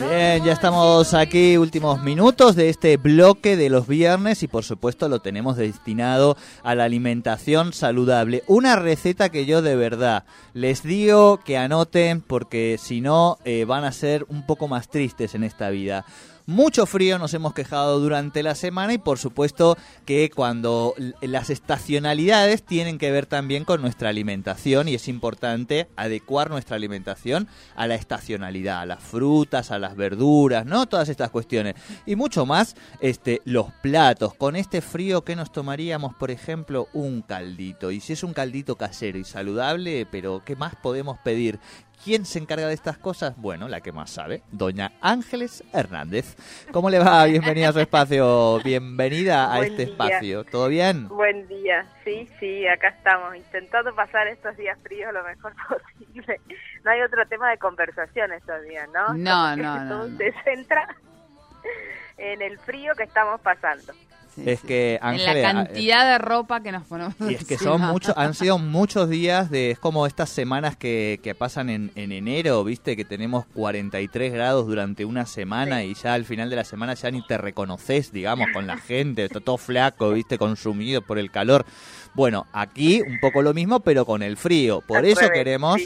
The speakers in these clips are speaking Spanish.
Bien, ya estamos aquí, últimos minutos de este bloque de los viernes y por supuesto lo tenemos destinado a la alimentación saludable. Una receta que yo de verdad les digo que anoten porque si no eh, van a ser un poco más tristes en esta vida. Mucho frío nos hemos quejado durante la semana y por supuesto que cuando las estacionalidades tienen que ver también con nuestra alimentación y es importante adecuar nuestra alimentación a la estacionalidad, a las frutas, a las verduras, ¿no? Todas estas cuestiones. Y mucho más, este, los platos. Con este frío, ¿qué nos tomaríamos? Por ejemplo, un caldito. Y si es un caldito casero y saludable, pero ¿qué más podemos pedir? ¿Quién se encarga de estas cosas? Bueno, la que más sabe, doña Ángeles Hernández. ¿Cómo le va? Bienvenida a su espacio. Bienvenida a este espacio. ¿Todo bien? Buen día. Sí, sí, acá estamos intentando pasar estos días fríos lo mejor posible. No hay otro tema de conversación estos días, ¿no? No, no, no. Todo se centra en el frío que estamos pasando es que Ángeles, en la cantidad de ropa que nos ponemos. Y es que son muchos, han sido muchos días de, es como estas semanas que, que pasan en, en, enero, viste, que tenemos 43 grados durante una semana y ya al final de la semana ya ni te reconoces, digamos, con la gente, está todo flaco, viste, consumido por el calor. Bueno, aquí un poco lo mismo, pero con el frío. Por eso queremos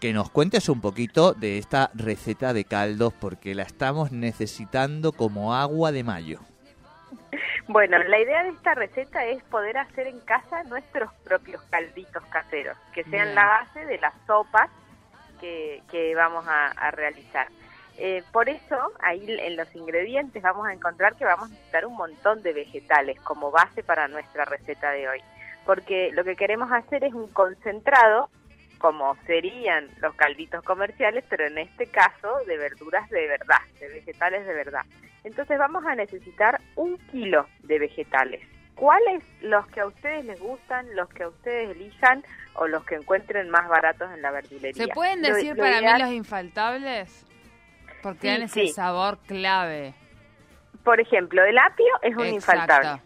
que nos cuentes un poquito de esta receta de caldos, porque la estamos necesitando como agua de mayo. Bueno, la idea de esta receta es poder hacer en casa nuestros propios calditos caseros, que sean la base de las sopas que, que vamos a, realizar. Eh, por eso, ahí en los ingredientes vamos a encontrar que vamos a necesitar un montón de vegetales como base para nuestra receta de hoy. Porque lo que queremos hacer es un concentrado, como serían los calditos comerciales, pero en este caso de verduras de verdad, de vegetales de verdad. Entonces vamos a necesitar un kilo de vegetales. ¿Cuáles los que a ustedes les gustan, los que a ustedes elijan o los que encuentren más baratos en la verdulería? ¿Se pueden decir para mí los infaltables? Porque dan ese sabor clave. Por ejemplo, el apio es un infaltable.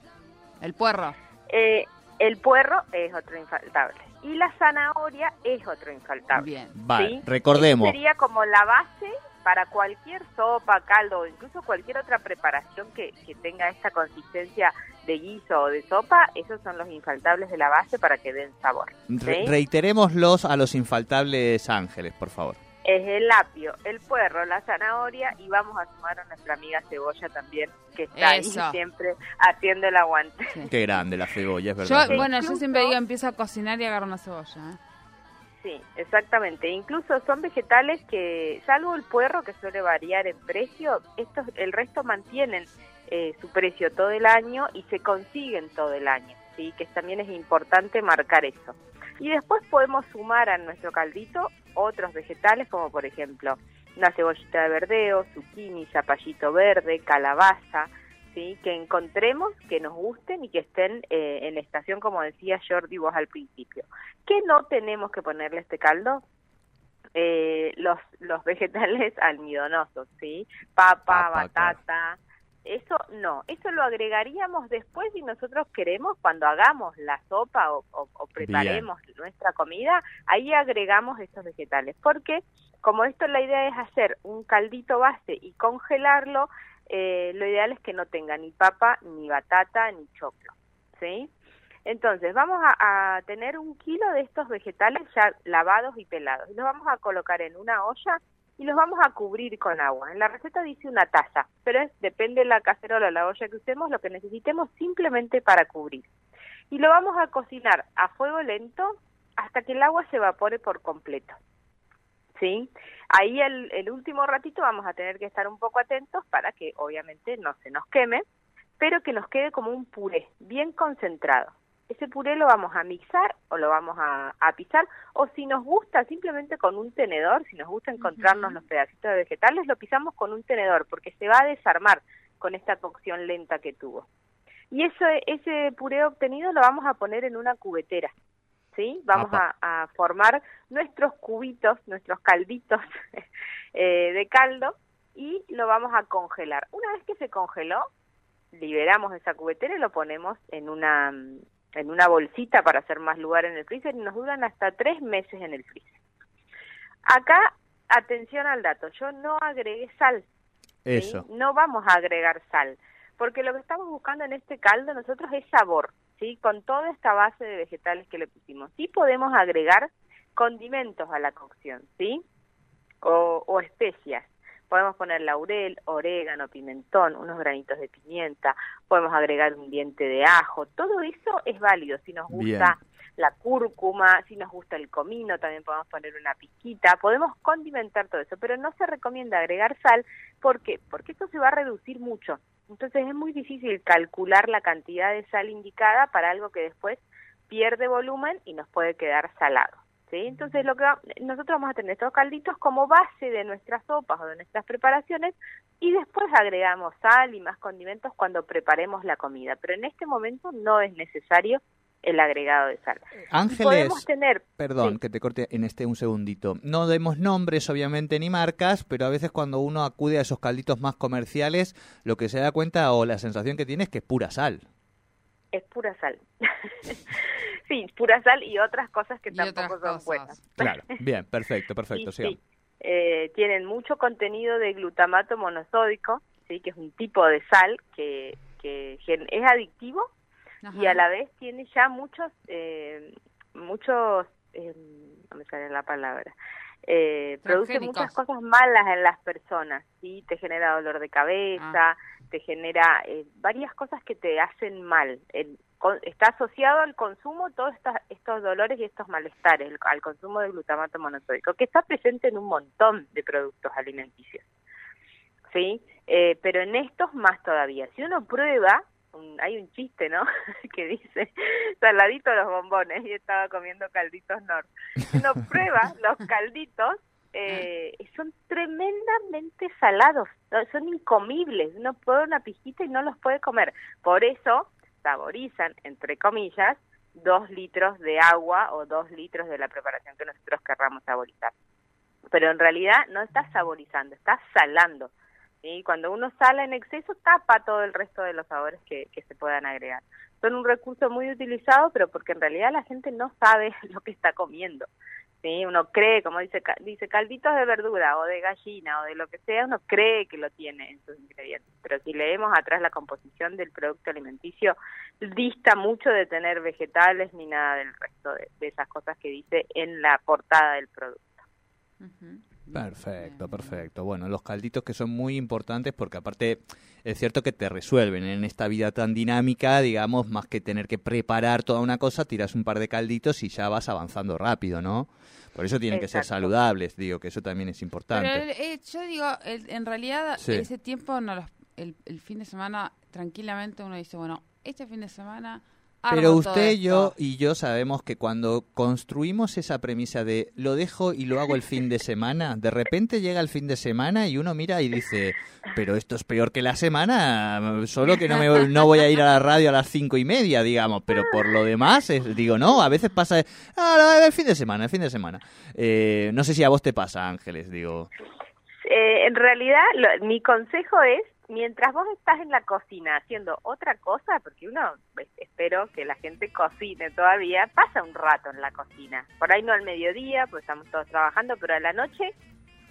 El puerro. Eh, el puerro es otro infaltable. Y la zanahoria es otro infaltable. Bien, vale, recordemos. sería como la base para cualquier sopa, caldo o incluso cualquier otra preparación que, tenga esta consistencia de guiso o de sopa, esos son los infaltables de la base para que den sabor. reiterémoslos a los infaltables ángeles, por favor. Es el apio, el puerro, la zanahoria y vamos a sumar a nuestra amiga cebolla también, que está ahí siempre haciendo el aguante. Qué grande la cebolla, es verdad. bueno, yo siempre digo, empiezo a cocinar y agarro una cebolla. ¿eh? Sí, exactamente. Incluso son vegetales que, salvo el puerro que suele variar en precio, estos, el resto mantienen eh, su precio todo el año y se consiguen todo el año, sí, que también es importante marcar eso. Y después podemos sumar a nuestro caldito otros vegetales como por ejemplo una cebollita de verdeo, zucchini, zapallito verde, calabaza, que encontremos, que nos gusten y que estén eh, en la estación, como decía Jordi vos al principio. ¿Qué no tenemos que ponerle este caldo? Eh, los, los vegetales almidonosos, ¿sí? Papa, batata, eso no, eso lo agregaríamos después si nosotros queremos, cuando hagamos la sopa o, preparemos nuestra comida, ahí agregamos estos vegetales, porque como esto la idea es hacer un caldito base y congelarlo, eh, lo ideal es que no tenga ni papa, ni batata, ni choclo, ¿sí? Entonces, vamos a, tener un kilo de estos vegetales ya lavados y pelados. Los vamos a colocar en una olla y los vamos a cubrir con agua. En la receta dice una taza, pero depende de la cacerola o la olla que usemos, lo que necesitemos simplemente para cubrir. Y lo vamos a cocinar a fuego lento hasta que el agua se evapore por completo. ¿Sí? Ahí el, el último ratito vamos a tener que estar un poco atentos para que obviamente no se nos queme, pero que nos quede como un puré, bien concentrado. Ese puré lo vamos a mixar o lo vamos a, pisar, o si nos gusta simplemente con un tenedor, si nos gusta encontrarnos los pedacitos de vegetales, lo pisamos con un tenedor porque se va a desarmar con esta cocción lenta que tuvo. Y eso, ese puré obtenido lo vamos a poner en una cubetera. ¿Sí? Vamos a, formar nuestros cubitos, nuestros calditos eh, de caldo y lo vamos a congelar. Una vez que se congeló, liberamos esa cubetera y lo ponemos en una en una bolsita para hacer más lugar en el freezer y nos duran hasta tres meses en el freezer. Acá, atención al dato, yo no agregué sal. Eso. No vamos a agregar sal, porque lo que estamos buscando en este caldo nosotros es sabor, ¿sí? Con toda esta base de vegetales que le pusimos. Sí podemos agregar condimentos a la cocción, ¿sí? O, o especias. Podemos poner laurel, orégano, pimentón, unos granitos de pimienta, podemos agregar un diente de ajo, todo eso es válido si nos gusta la cúrcuma, si nos gusta el comino, también podemos poner una pizquita, podemos condimentar todo eso, pero no se recomienda agregar sal, ¿por qué? Porque esto se va a reducir mucho. Entonces es muy difícil calcular la cantidad de sal indicada para algo que después pierde volumen y nos puede quedar salado. ¿sí? Entonces lo que nosotros vamos a tener estos calditos como base de nuestras sopas o de nuestras preparaciones y después agregamos sal y más condimentos cuando preparemos la comida, pero en este momento no es necesario el agregado de sal. Ángeles, tener, perdón que te corte en este un segundito. No demos nombres, obviamente, ni marcas, pero a veces cuando uno acude a esos calditos más comerciales, lo que se da cuenta o la sensación que tiene es que es pura sal. Es pura sal. sí, pura sal y otras cosas que tampoco son buenas. Claro, bien, perfecto, perfecto. Sí, eh, tienen mucho contenido de glutamato monosódico, sí, que es un tipo de sal que, que es adictivo y a la vez tiene ya muchos, eh, muchos, eh, no me sale la palabra, eh, produce muchas cosas malas en las personas, ¿sí? Te genera dolor de cabeza, ah. te genera eh, varias cosas que te hacen mal. El, está asociado al consumo todos estos, estos dolores y estos malestares, al consumo de glutamato monosódico, que está presente en un montón de productos alimenticios. ¿Sí? Eh, pero en estos más todavía. Si uno prueba, hay un chiste, ¿no? que dice, saladito los bombones, y estaba comiendo calditos Nord. Uno prueba los calditos, eh, son tremendamente salados, son incomibles, uno prueba una pijita y no los puede comer. Por eso saborizan, entre comillas, dos litros de agua o dos litros de la preparación que nosotros querramos saborizar. Pero en realidad no está saborizando, está salando. Y cuando uno sala en exceso, tapa todo el resto de los sabores que, se puedan agregar. Son un recurso muy utilizado, pero porque en realidad la gente no sabe lo que está comiendo. ¿sí? Uno cree, como dice, dice calditos de verdura o de gallina o de lo que sea, uno cree que lo tiene en sus ingredientes. Pero si leemos atrás la composición del producto alimenticio, dista mucho de tener vegetales ni nada del resto de, esas cosas que dice en la portada del producto. Perfecto, perfecto. Bueno, los calditos que son muy importantes porque aparte es cierto que te resuelven en esta vida tan dinámica, digamos, más que tener que preparar toda una cosa, tiras un par de calditos y ya vas avanzando rápido, ¿no? Por eso tienen que ser saludables, digo, que eso también es importante. Pero eh, yo digo, en realidad ese tiempo, no el, el fin de semana, tranquilamente uno dice, bueno, este fin de semana pero usted, yo y yo sabemos que cuando construimos esa premisa de lo dejo y lo hago el fin de semana, de repente llega el fin de semana y uno mira y dice, pero esto es peor que la semana, solo que no, me, no voy a ir a la radio a las cinco y media, digamos, pero por lo demás, digo, no, a veces pasa, ah, el fin de semana, el fin de semana. Eh, no sé si a vos te pasa, Ángeles, digo. Eh, en realidad, mi consejo es mientras vos estás en la cocina haciendo otra cosa, porque uno, pues, espero que la gente cocine todavía, pasa un rato en la cocina. Por ahí no al mediodía, pues estamos todos trabajando, pero a la noche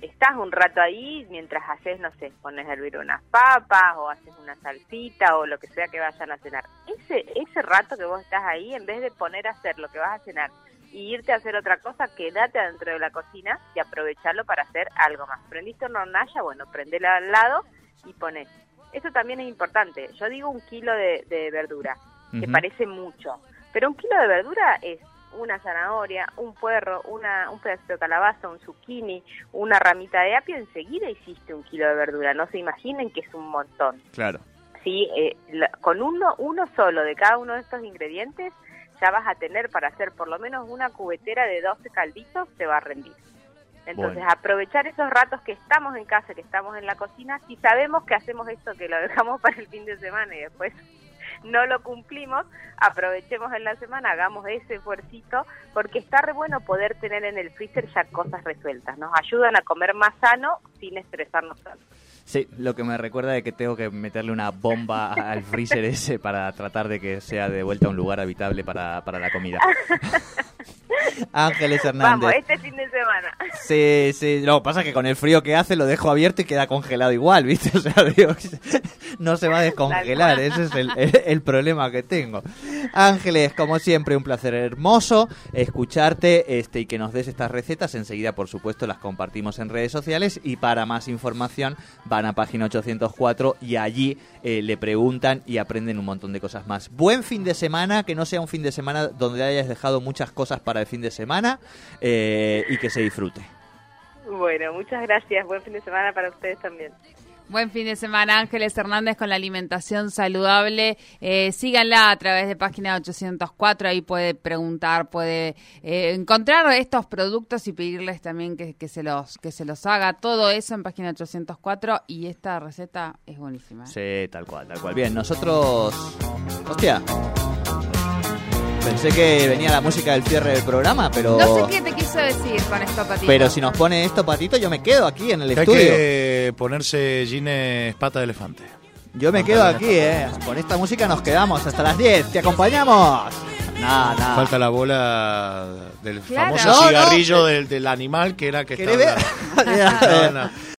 estás un rato ahí mientras haces, no sé, pones a hervir unas papas o haces una salsita o lo que sea que vayan a cenar. Ese, ese rato que vos estás ahí, en vez de poner a hacer lo que vas a cenar y irte a hacer otra cosa, quédate adentro de la cocina y aprovecharlo para hacer algo más. ¿Prendiste una hornalla? Bueno, prendela al lado y pones. Eso también es importante. Yo digo un kilo de, verdura, que parece mucho, pero un kilo de verdura es una zanahoria, un puerro, una, un pedacito de calabaza, un zucchini, una ramita de apio, enseguida hiciste un kilo de verdura. No se imaginen que es un montón. Claro. Sí, eh, con uno, uno solo de cada uno de estos ingredientes ya vas a tener para hacer por lo menos una cubetera de 12 calditos, te va a rendir. Entonces, aprovechar esos ratos que estamos en casa, que estamos en la cocina, si sabemos que hacemos esto, que lo dejamos para el fin de semana y después no lo cumplimos, aprovechemos en la semana, hagamos ese esfuercito, porque está re bueno poder tener en el freezer ya cosas resueltas. Nos ayudan a comer más sano sin estresarnos tanto. Sí, lo que me recuerda de que tengo que meterle una bomba al freezer ese para tratar de que sea de vuelta un lugar habitable para, para la comida. Ángeles Hernández. Vamos, este fin de semana. Sí, sí. Lo que pasa es que con el frío que hace lo dejo abierto y queda congelado igual, ¿viste? O sea, digo, no se va a descongelar. Ese es el, el, problema que tengo. Ángeles, como siempre, un placer hermoso escucharte este y que nos des estas recetas. Enseguida, por supuesto, las compartimos en redes sociales y para más información van a página 804 y allí eh, le preguntan y aprenden un montón de cosas más. Buen fin de semana, que no sea un fin de semana donde hayas dejado muchas cosas para el fin de semana eh, y que se disfrute. Bueno, muchas gracias. Buen fin de semana para ustedes también. Buen fin de semana, Ángeles Hernández con la alimentación saludable. Eh, síganla a través de página 804, ahí puede preguntar, puede eh, encontrar estos productos y pedirles también que, que, se los que se los haga. Todo eso en página 804 y esta receta es buenísima. Sí, tal cual, tal cual. Bien, nosotros... Hostia. Pensé que venía la música del cierre del programa, pero... No sé qué te quiso decir con esto, Patito. Pero si nos pone esto, Patito, yo me quedo aquí en el hay estudio. Hay que ponerse jeans pata de elefante. Yo me quedo aquí, ¿eh? Con esta música nos quedamos hasta las 10. ¿Te acompañamos? Nada, nada. Falta la bola del famoso cigarrillo Del, del, animal que era que estaba...